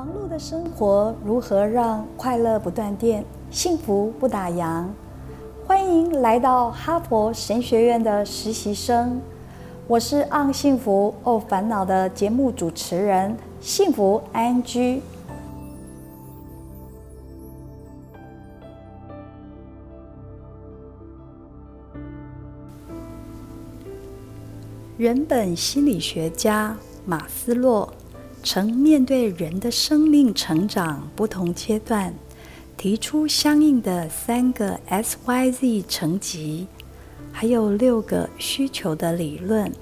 忙碌的生活如何让快乐不断电、幸福不打烊？欢迎来到哈佛神学院的实习生，我是《昂幸福哦烦恼》的节目主持人，幸福安居。人本心理学家马斯洛曾面对人的生命成长不同阶段，提出相应的三个 S Y Z 层级，还有六个需求的理论。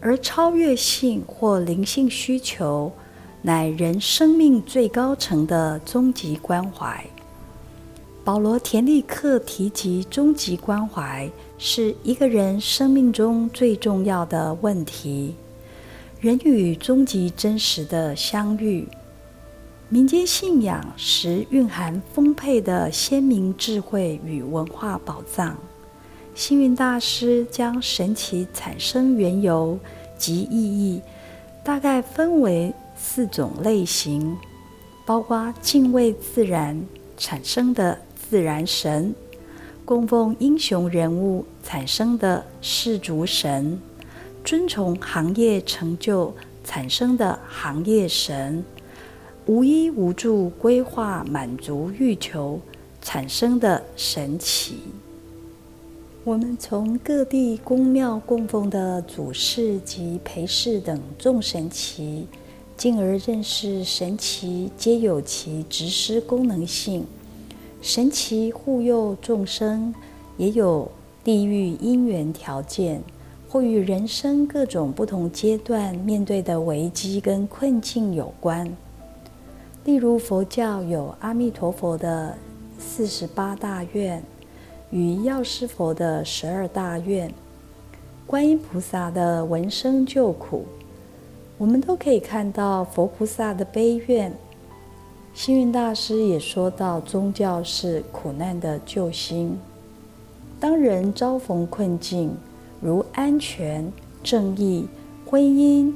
而超越性或灵性需求，乃人生命最高层的终极关怀。保罗·田立克提及终极关怀是一个人生命中最重要的问题，人与终极真实的相遇。民间信仰时蕴含丰沛的鲜明智慧与文化宝藏。星云大师将神奇产生缘由及意义，大概分为四种类型，包括敬畏自然产生的。自然神供奉英雄人物产生的世族神，遵从行业成就产生的行业神，无依无助规划满足欲求产生的神奇。我们从各地宫庙供奉的祖师及陪侍等众神奇，进而认识神奇皆有其执施功能性。神奇护佑众生，也有地域因缘条件，或与人生各种不同阶段面对的危机跟困境有关。例如，佛教有阿弥陀佛的四十八大愿，与药师佛的十二大愿，观音菩萨的闻声救苦，我们都可以看到佛菩萨的悲愿。星云大师也说到，宗教是苦难的救星。当人遭逢困境，如安全、正义、婚姻、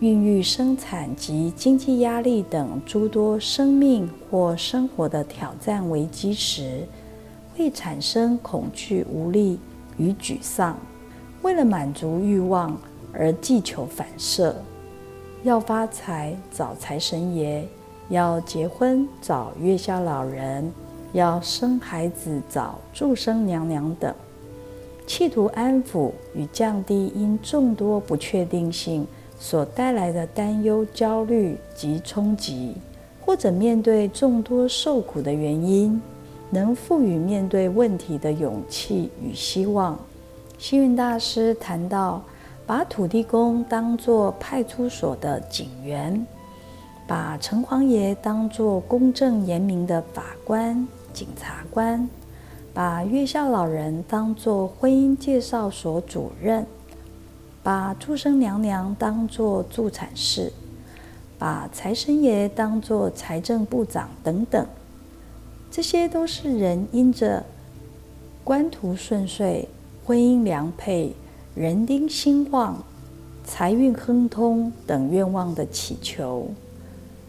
孕育、生产及经济压力等诸多生命或生活的挑战危机时，会产生恐惧、无力与沮丧。为了满足欲望而祈求反射，要发财找财神爷。要结婚找月下老人，要生孩子找祝生娘娘等，企图安抚与降低因众多不确定性所带来的担忧、焦虑及冲击，或者面对众多受苦的原因，能赋予面对问题的勇气与希望。星云大师谈到，把土地公当作派出所的警员。把城隍爷当作公正严明的法官、检察官，把月下老人当作婚姻介绍所主任，把祝生娘娘当作助产士，把财神爷当作财政部长等等，这些都是人因着官途顺遂、婚姻良配、人丁兴旺、财运亨通等愿望的祈求。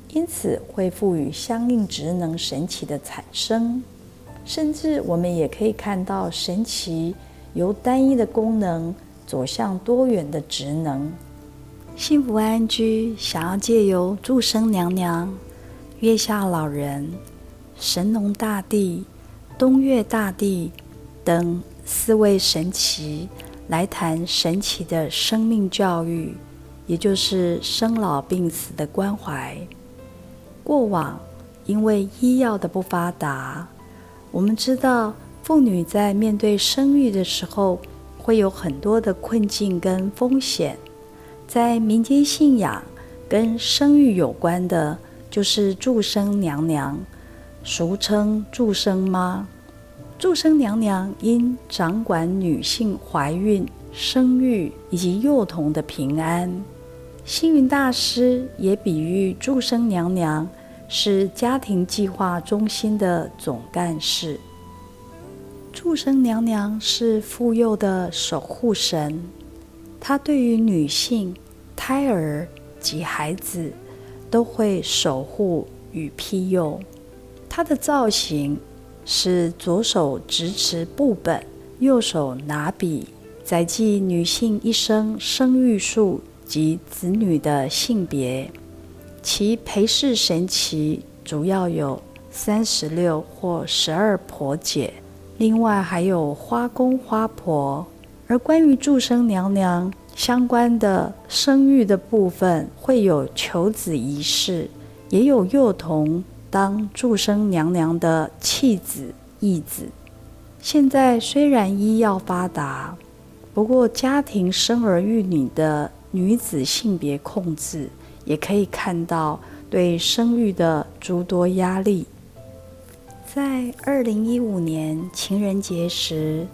因此会赋予相应职能神奇的产生，甚至我们也可以看到神奇由单一的功能走向多元的职能。幸福安居想要借由祝生娘娘、月下老人、神农大帝、东岳大帝等四位神奇来谈神奇的生命教育，也就是生老病死的关怀。过往因为医药的不发达，我们知道妇女在面对生育的时候会有很多的困境跟风险。在民间信仰跟生育有关的，就是祝生娘娘，俗称祝生妈。祝生娘娘因掌管女性怀孕、生育以及幼童的平安。星云大师也比喻祝生娘娘是家庭计划中心的总干事。祝生娘娘是妇幼的守护神，她对于女性、胎儿及孩子都会守护与庇佑。她的造型是左手执持布本，右手拿笔，载记女性一生生育数及子女的性别。其陪侍神奇主要有三十六或十二婆姐，另外还有花公花婆。而关于祝生娘娘相关的生育的部分，会有求子仪式，也有幼童当祝生娘娘的弃子、义子。现在虽然医药发达，不过家庭生儿育女的女子性别控制。也可以看到对生育的诸多压力。在二零一五年情人节时，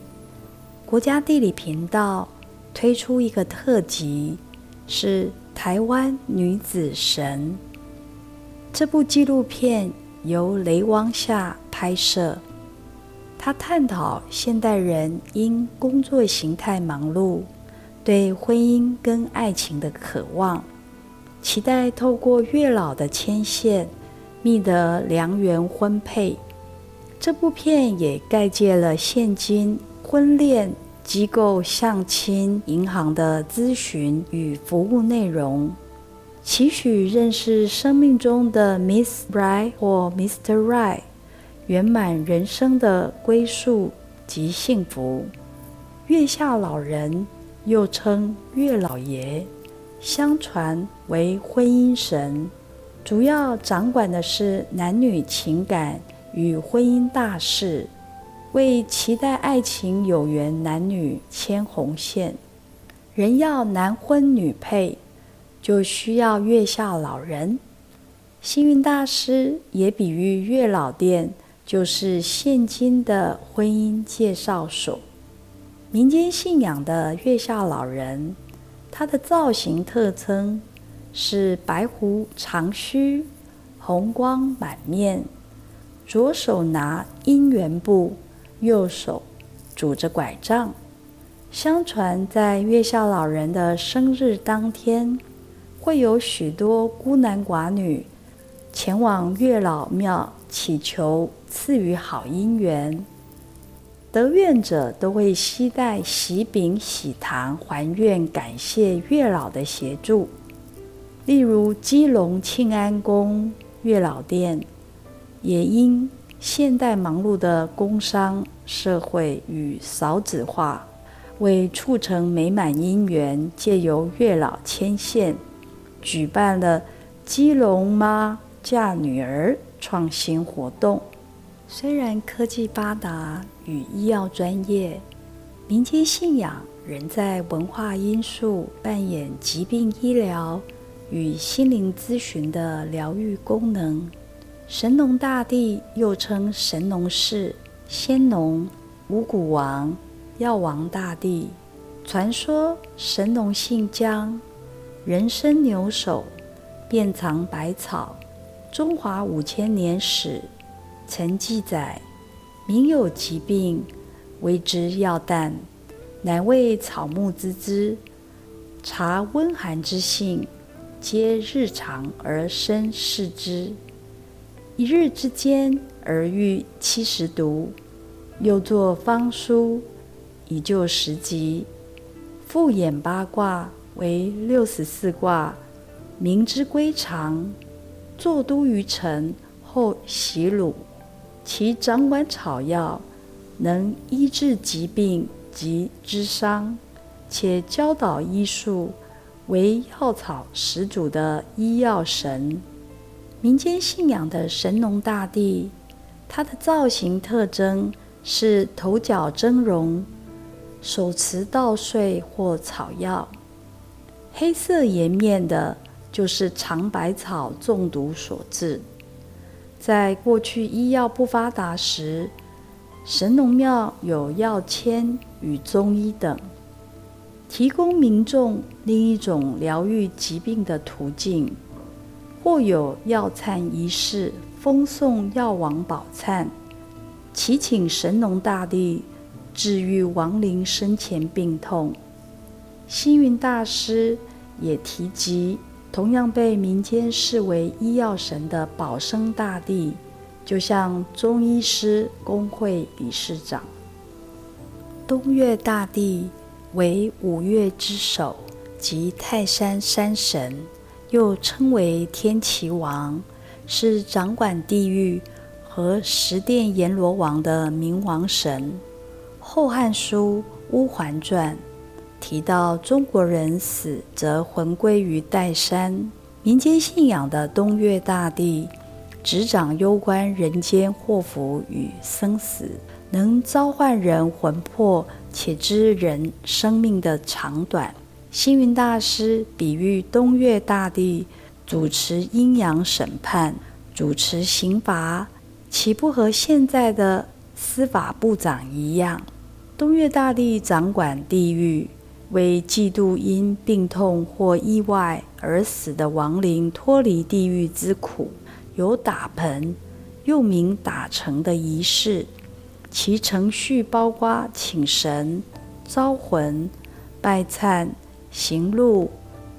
国家地理频道推出一个特辑，是《台湾女子神》。这部纪录片由雷汪夏拍摄，他探讨现代人因工作形态忙碌，对婚姻跟爱情的渴望。期待透过月老的牵线，觅得良缘婚配。这部片也概介了现今婚恋机构、相亲、银行的咨询与服务内容，期许认识生命中的 Miss Right 或 Mr. Right，圆满人生的归宿及幸福。月下老人又称月老爷。相传为婚姻神，主要掌管的是男女情感与婚姻大事，为期待爱情有缘男女牵红线。人要男婚女配，就需要月下老人。幸运大师也比喻月老殿就是现今的婚姻介绍所。民间信仰的月下老人。它的造型特征是白胡长须，红光满面，左手拿姻缘布，右手拄着拐杖。相传在月下老人的生日当天，会有许多孤男寡女前往月老庙祈求赐予好姻缘。得愿者都会携带喜饼、喜糖还愿，感谢月老的协助。例如，基隆庆安宫月老殿，也因现代忙碌的工商社会与少子化，为促成美满姻缘，借由月老牵线，举办了基隆妈嫁女儿创新活动。虽然科技发达与医药专业，民间信仰仍在文化因素扮演疾病医疗与心灵咨询的疗愈功能。神农大帝又称神农氏、仙农、五谷王、药王大帝。传说神农姓姜，人身牛首，遍藏百草。中华五千年史。曾记载，民有疾病，为之药淡，乃为草木之枝，察温寒之性，皆日常而生视之。一日之间而愈七十毒，又作方书以救十疾。复演八卦为六十四卦，明之归藏，坐都于城后袭鲁。其掌管草药，能医治疾病及治伤，且教导医术，为药草始祖的医药神。民间信仰的神农大帝，他的造型特征是头角峥嵘，手持稻穗或草药，黑色颜面的，就是长白草中毒所致。在过去医药不发达时，神农庙有药签与中医等，提供民众另一种疗愈疾病的途径，或有药忏仪式，封送药王宝忏，祈请神农大帝治愈亡灵生前病痛。星云大师也提及同样被民间视为医药神的保生大帝，就像中医师工会理事长。东岳大帝为五岳之首即泰山山神，又称为天齐王，是掌管地狱和十殿阎罗王的冥王神。《后汉书·乌桓传》提到，中国人死则魂归于岱山。民间信仰的东岳大帝，执掌攸关人间祸福与生死。能召唤人魂魄，且知人生命的长短。星云大师比喻东岳大帝主持阴阳审判，主持刑罚，岂不和现在的司法部长一样？东岳大帝掌管地狱，为嫉妒因病痛或意外而死的亡灵脱离地狱之苦，有打盆，又名打成的仪式。其程序包括请神、招魂、拜忏、行路、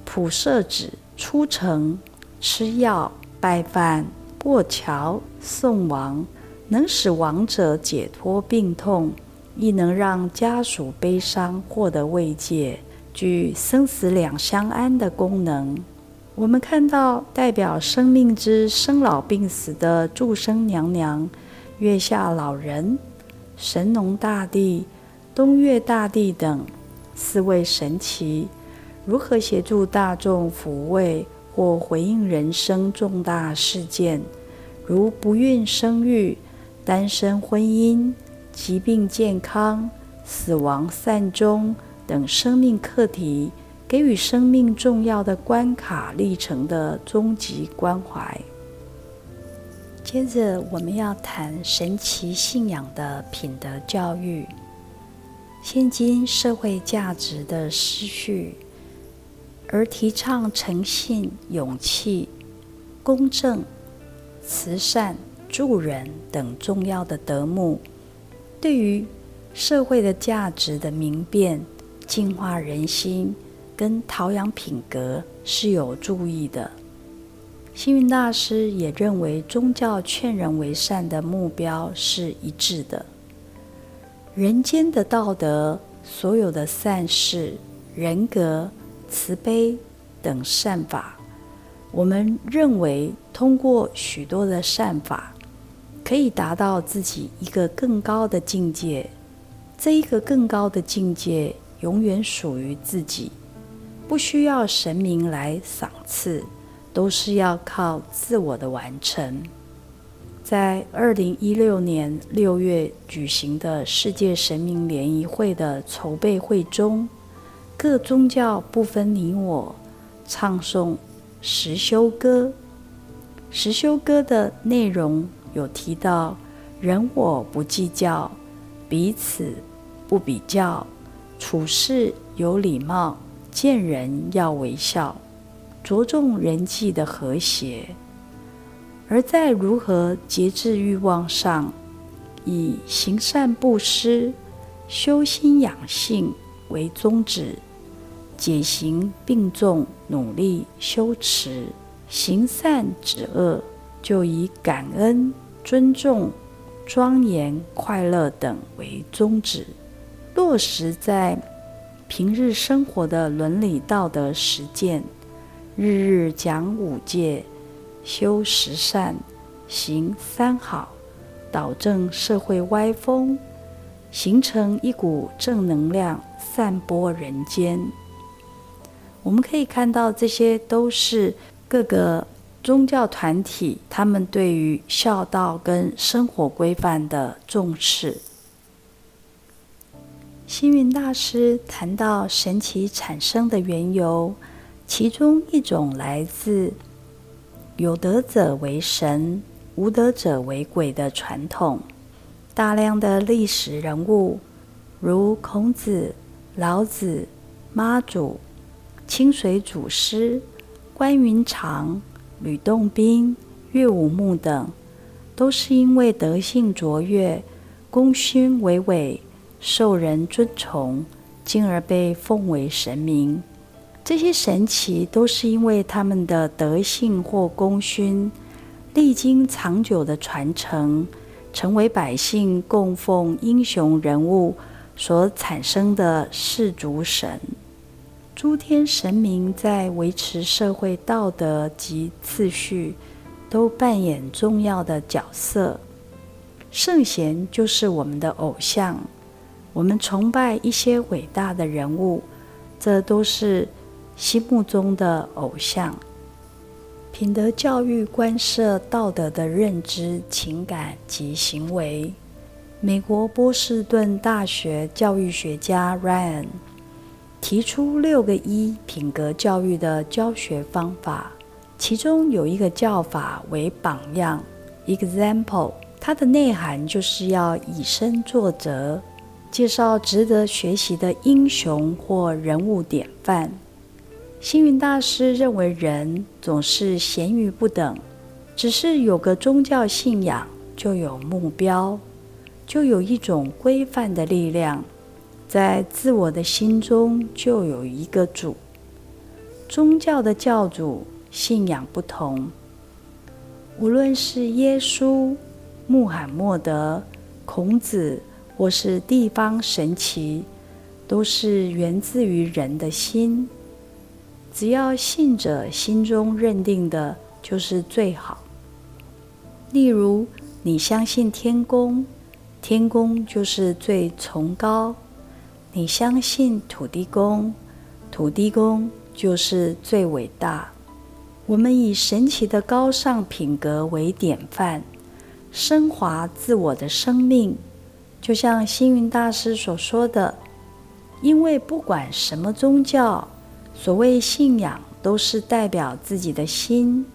普设纸、出城、吃药、拜饭、过桥、送亡，能使亡者解脱病痛，亦能让家属悲伤获得慰藉，具生死两相安的功能。我们看到代表生命之生老病死的祝生娘娘、月下老人。神农大帝、东岳大帝等四位神奇，如何协助大众抚慰或回应人生重大事件，如不孕生育、单身婚姻、疾病健康、死亡善终等生命课题，给予生命重要的关卡历程的终极关怀。接着，我们要谈神奇信仰的品德教育。现今社会价值的失序，而提倡诚信、勇气、公正、慈善、助人等重要的德目，对于社会的价值的明辨、净化人心跟陶养品格是有助益的。星云大师也认为，宗教劝人为善的目标是一致的。人间的道德，所有的善事、人格、慈悲等善法，我们认为通过许多的善法，可以达到自己一个更高的境界。这一个更高的境界，永远属于自己，不需要神明来赏赐。都是要靠自我的完成。在二零一六年六月举行的世界神明联谊会的筹备会中，各宗教不分你我，唱诵实修歌。实修歌的内容有提到：人我不计较，彼此不比较，处事有礼貌，见人要微笑。着重人际的和谐，而在如何节制欲望上，以行善布施、修心养性为宗旨，解行并重，努力修持行善止恶，就以感恩、尊重、庄严、快乐等为宗旨，落实在平日生活的伦理道德实践。日日讲五戒，修十善，行三好，导正社会歪风，形成一股正能量，散播人间。我们可以看到，这些都是各个宗教团体他们对于孝道跟生活规范的重视。星云大师谈到神奇产生的缘由。其中一种来自有德者为神，无德者为鬼的传统。大量的历史人物，如孔子、老子、妈祖、清水祖师、关云长、吕洞宾、岳武穆等，都是因为德性卓越、功勋伟伟，受人尊崇，进而被奉为神明。这些神奇都是因为他们的德性或功勋，历经长久的传承，成为百姓供奉英雄人物所产生的世族神。诸天神明在维持社会道德及次序，都扮演重要的角色。圣贤就是我们的偶像，我们崇拜一些伟大的人物，这都是。心目中的偶像，品德教育关涉道德的认知、情感及行为。美国波士顿大学教育学家 Ryan 提出六个一品格教育的教学方法，其中有一个教法为榜样 （example），它的内涵就是要以身作则，介绍值得学习的英雄或人物典范。星云大师认为，人总是咸鱼不等，只是有个宗教信仰，就有目标，就有一种规范的力量，在自我的心中就有一个主。宗教的教主信仰不同，无论是耶稣、穆罕默德、孔子，或是地方神奇，都是源自于人的心。只要信者心中认定的就是最好。例如，你相信天公，天公就是最崇高；你相信土地公，土地公就是最伟大。我们以神奇的高尚品格为典范，升华自我的生命，就像星云大师所说的：“因为不管什么宗教。”所谓信仰，都是代表自己的心。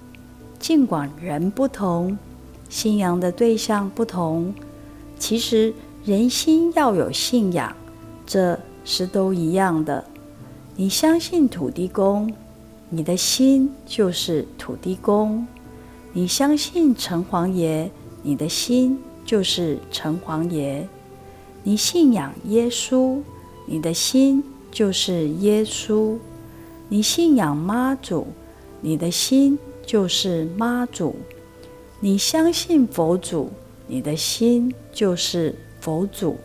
尽管人不同，信仰的对象不同，其实人心要有信仰，这是都一样的。你相信土地公，你的心就是土地公；你相信城隍爷，你的心就是城隍爷；你信仰耶稣，你的心就是耶稣。你信仰妈祖，你的心就是妈祖；你相信佛祖，你的心就是佛祖。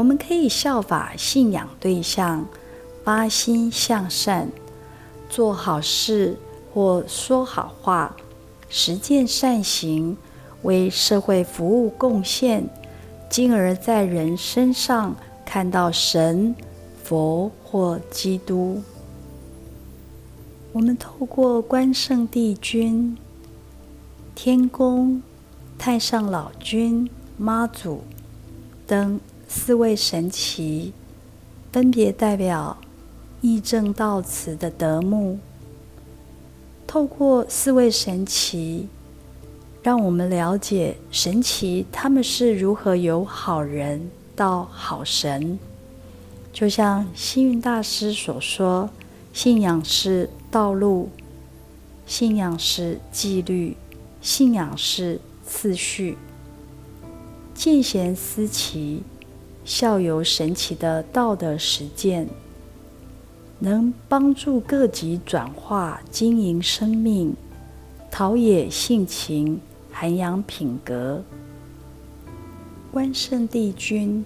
我们可以效法信仰对象，发心向善，做好事或说好话，实践善行，为社会服务贡献，进而在人身上看到神、佛或基督。我们透过关圣帝君、天公、太上老君、妈祖等四位神奇，分别代表义正道慈的德目。透过四位神奇，让我们了解神奇他们是如何由好人到好神。就像星云大师所说。信仰是道路，信仰是纪律，信仰是次序。见贤思齐，效尤神奇的道德实践，能帮助各级转化经营生命，陶冶性情，涵养品格。关圣帝君，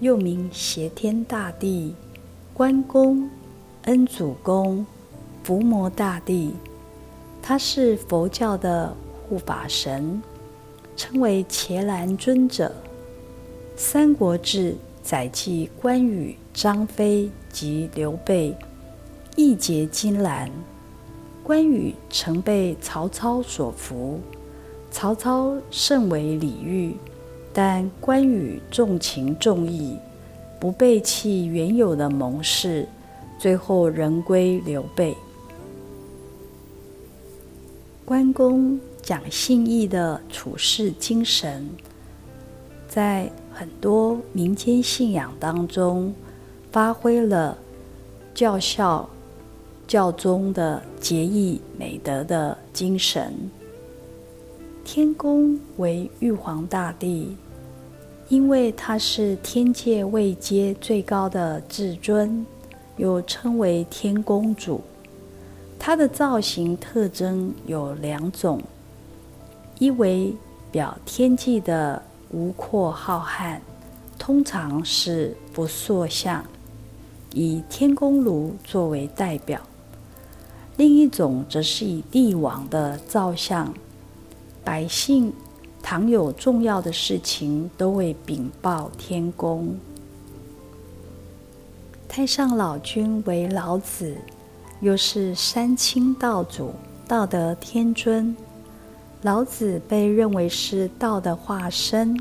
又名挟天大帝，关公。恩主公、伏魔大帝，他是佛教的护法神，称为伽蓝尊者。《三国志》载记关羽、张飞及刘备义结金兰，关羽曾被曹操所俘，曹操甚为礼遇，但关羽重情重义，不背弃原有的盟誓。最后仍归刘备。关公讲信义的处世精神，在很多民间信仰当中，发挥了教孝、教宗的节义美德的精神。天公为玉皇大帝，因为他是天界位阶最高的至尊。又称为天公主。它的造型特征有两种：一为表天际的无阔浩瀚，通常是不塑像，以天公炉作为代表；另一种则是以帝王的造像，百姓。倘有重要的事情，都会禀报天公。太上老君为老子，又是三清道祖、道德天尊。老子被认为是道的化身，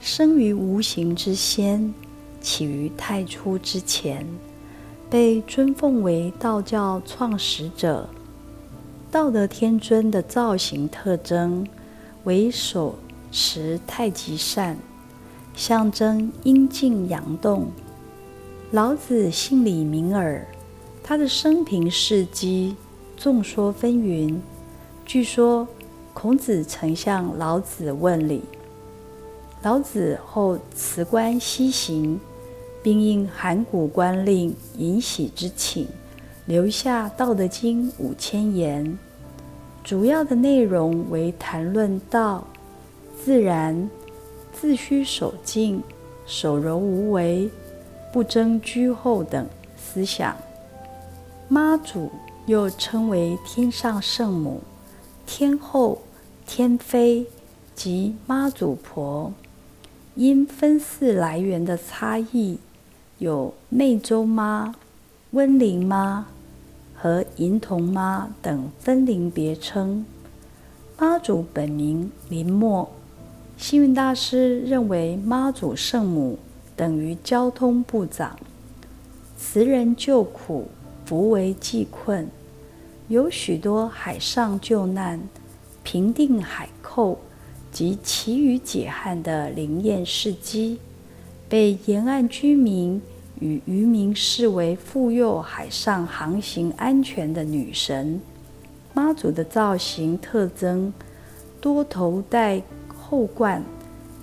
生于无形之先，起于太初之前，被尊奉为道教创始者。道德天尊的造型特征。为手持太极扇，象征阴静阳动。老子姓李名耳，他的生平事迹众说纷纭。据说孔子曾向老子问礼，老子后辞官西行，并应函谷关令尹喜之请，留下《道德经》五千言。主要的内容为谈论道、自然、自虚守静、守柔无为、不争居后等思想。妈祖又称为天上圣母、天后、天妃及妈祖婆，因分祀来源的差异，有湄洲妈、温陵妈。和银童妈等分灵别称，妈祖本名林默。星云大师认为妈祖圣母等于交通部长，慈人救苦，扶危济困，有许多海上救难、平定海寇及其余解旱的灵验事迹，被沿岸居民。与渔民视为护佑海上航行安全的女神，妈祖的造型特征多头戴后冠，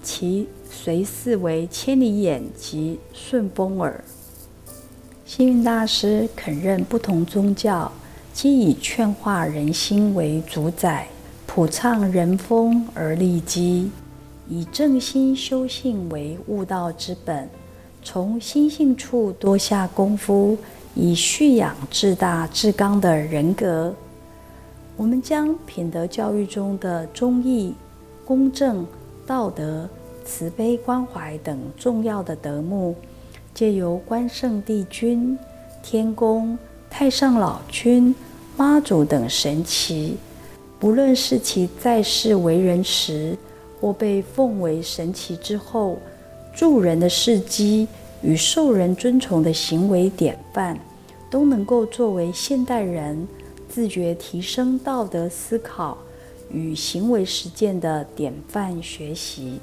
其随侍为千里眼及顺风耳。幸运大师肯认不同宗教皆以劝化人心为主宰，普畅人风而立基，以正心修性为悟道之本。从心性处多下功夫，以蓄养至大至刚的人格。我们将品德教育中的忠义、公正、道德、慈悲、关怀等重要的德目，借由关圣帝君、天公、太上老君、妈祖等神奇，不论是其在世为人时，或被奉为神奇之后。助人的事迹与受人尊崇的行为典范，都能够作为现代人自觉提升道德思考与行为实践的典范学习。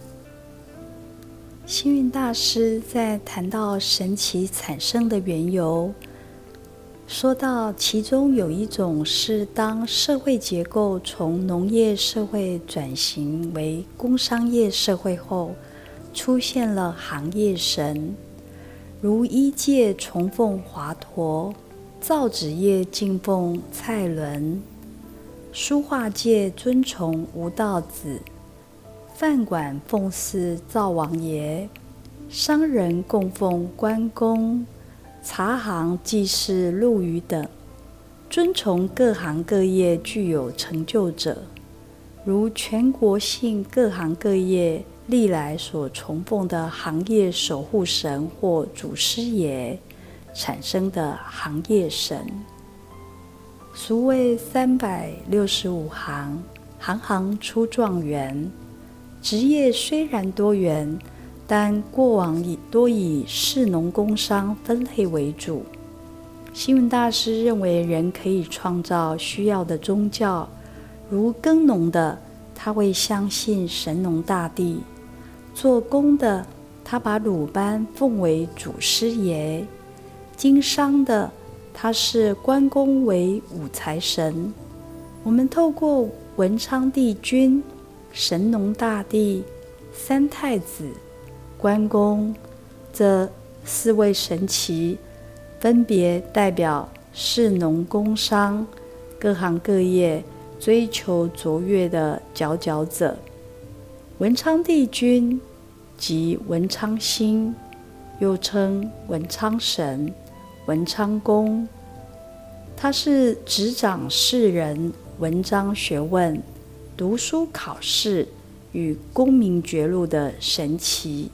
幸运大师在谈到神奇产生的缘由，说到其中有一种是当社会结构从农业社会转型为工商业社会后。出现了行业神，如医界崇奉华佗，造纸业敬奉蔡伦，书画界尊崇吴道子，饭馆奉祀灶王爷，商人供奉关公，茶行祭祀陆羽等，尊崇各行各业具有成就者，如全国性各行各业。历来所崇奉的行业守护神或祖师爷产生的行业神，俗谓三百六十五行，行行出状元。职业虽然多元，但过往以多以士农工商分类为主。新闻大师认为，人可以创造需要的宗教，如耕农的，他会相信神农大帝。做工的，他把鲁班奉为祖师爷；经商的，他视关公为五财神。我们透过文昌帝君、神农大帝、三太子、关公这四位神奇，分别代表士农工商各行各业追求卓越的佼佼者。文昌帝君即文昌星，又称文昌神、文昌公。他是执掌世人文章学问、读书考试与功名爵禄的神奇。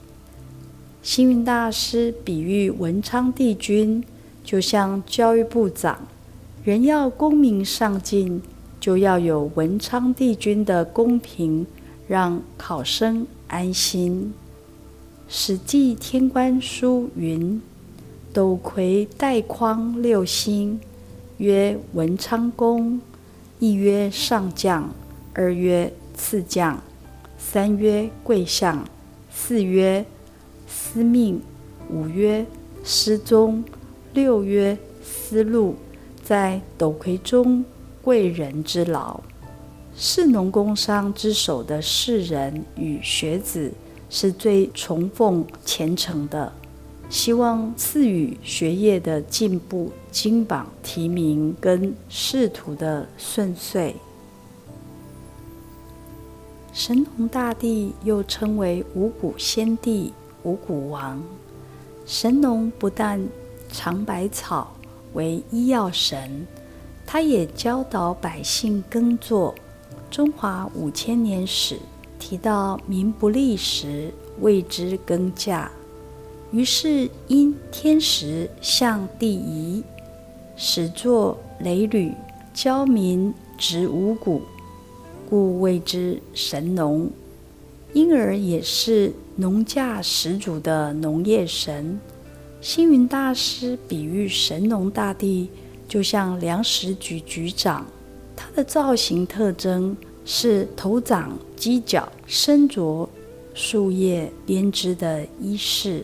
星云大师比喻文昌帝君，就像教育部长，人要功名上进，就要有文昌帝君的公平。让考生安心。《史记·天官书》云：“斗魁带匡六星，曰文昌宫，一曰上将，二曰次将，三曰贵相，四曰司命，五曰司宗，六曰司禄。在斗魁中，贵人之劳。”士农工商之首的士人与学子是最崇奉虔诚的，希望赐予学业的进步、金榜题名跟仕途的顺遂。神农大帝又称为五谷先帝、五谷王。神农不但尝百草，为医药神，他也教导百姓耕作。中华五千年史提到民不利时，谓之耕稼。于是因天时向地宜，始作雷履，教民植五谷，故谓之神农。因而也是农稼始祖的农业神。星云大师比喻神农大帝，就像粮食局局长。他的造型特征是头长犄角，身着树叶编织的衣饰，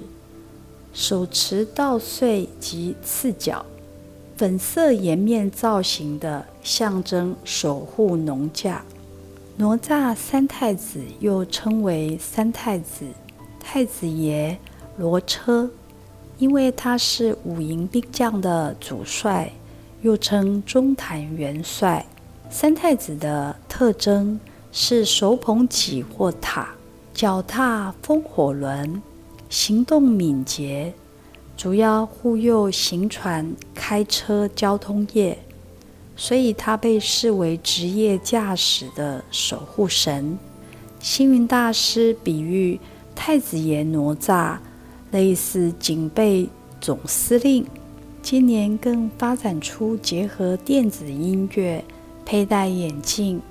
手持稻穗及刺角，粉色颜面造型的象征守护农稼。哪吒三太子又称为三太子，太子爷罗车，因为他是五营兵将的主帅，又称中坛元帅。三太子的特征是手捧戟或塔，脚踏风火轮，行动敏捷，主要护佑行船、开车交通业，所以他被视为职业驾驶的守护神。星云大师比喻太子爷哪吒类似警备总司令，今年更发展出结合电子音乐。佩戴眼镜、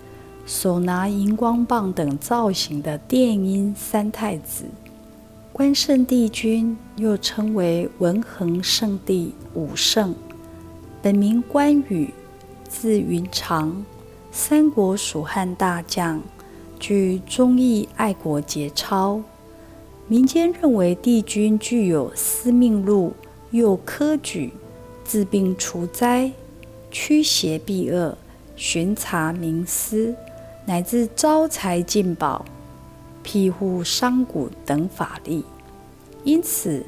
手拿荧光棒等造型的电音三太子，关圣帝君又称为文恒圣帝、武圣，本名关羽，字云长，三国蜀汉大将，具忠义爱国节操。民间认为帝君具有司命禄，又科举，治病除灾，驱邪避恶。巡查民思，乃至招财进宝、庇护商贾等法力。因此，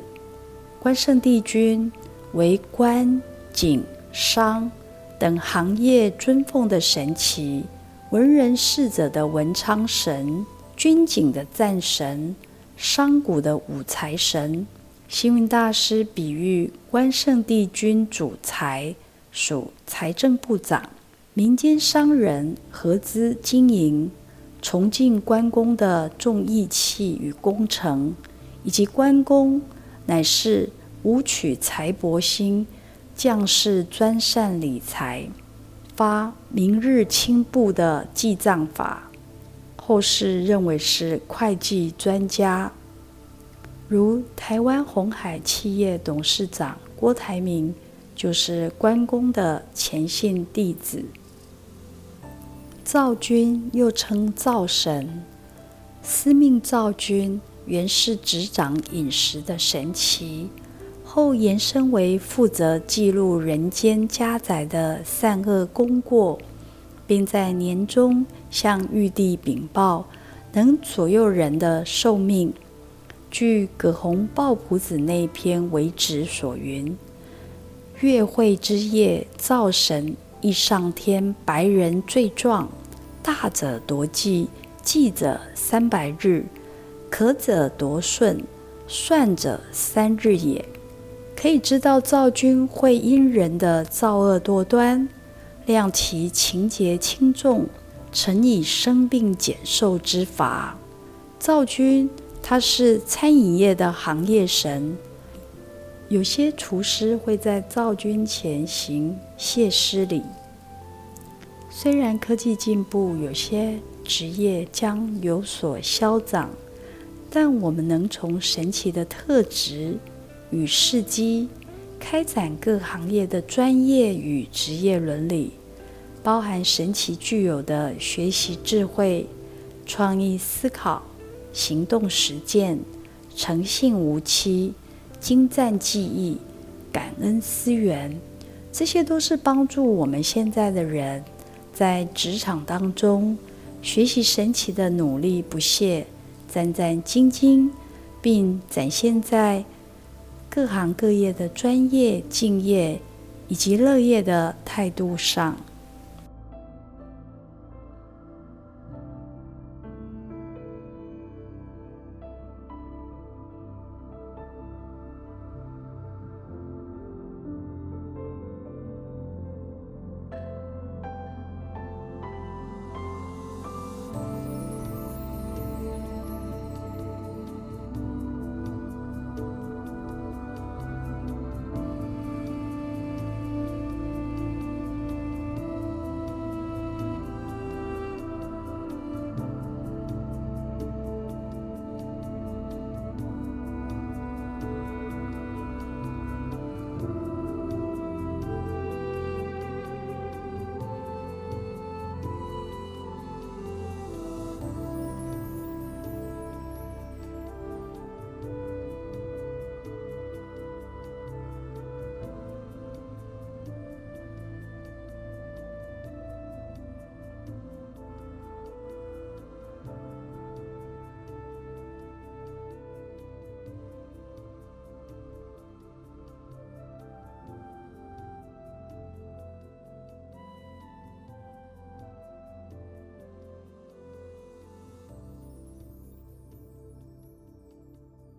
关圣帝君为官、景、商等行业尊奉的神奇，文人士者的文昌神，军警的战神，商贾的五财神。星云大师比喻关圣帝君主财，属财政部长。民间商人合资经营，崇敬关公的重义气与工程，以及关公乃是武曲财帛星，将士专善理财，发明日清布的记账法，后世认为是会计专家，如台湾红海企业董事长郭台铭，就是关公的前姓弟子。灶君又称灶神，司命灶君原是执掌饮食的神奇，后延伸为负责记录人间家宅的善恶功过，并在年终向玉帝禀报，能左右人的寿命。据葛洪抱朴子那篇为旨所云：月会之夜，灶神一上天，白人最壮，大者夺计，计者三百日，可者夺顺，算者三日也。可以知道灶君会因人的造恶多端，量其情节轻重，乘以生病减寿之法。灶君他是餐饮业的行业神，有些厨师会在灶君前行谢师礼。虽然科技进步，有些职业将有所消长，但我们能从神奇的特质。与事迹，开展各行业的专业与职业伦理，包含神奇具有的学习智慧、创意思考、行动实践、诚信无欺、精湛技艺、感恩思源，这些都是帮助我们现在的人在职场当中学习神奇的努力不懈、战战兢兢，并展现在。各行各业的专业、敬业以及乐业的态度上。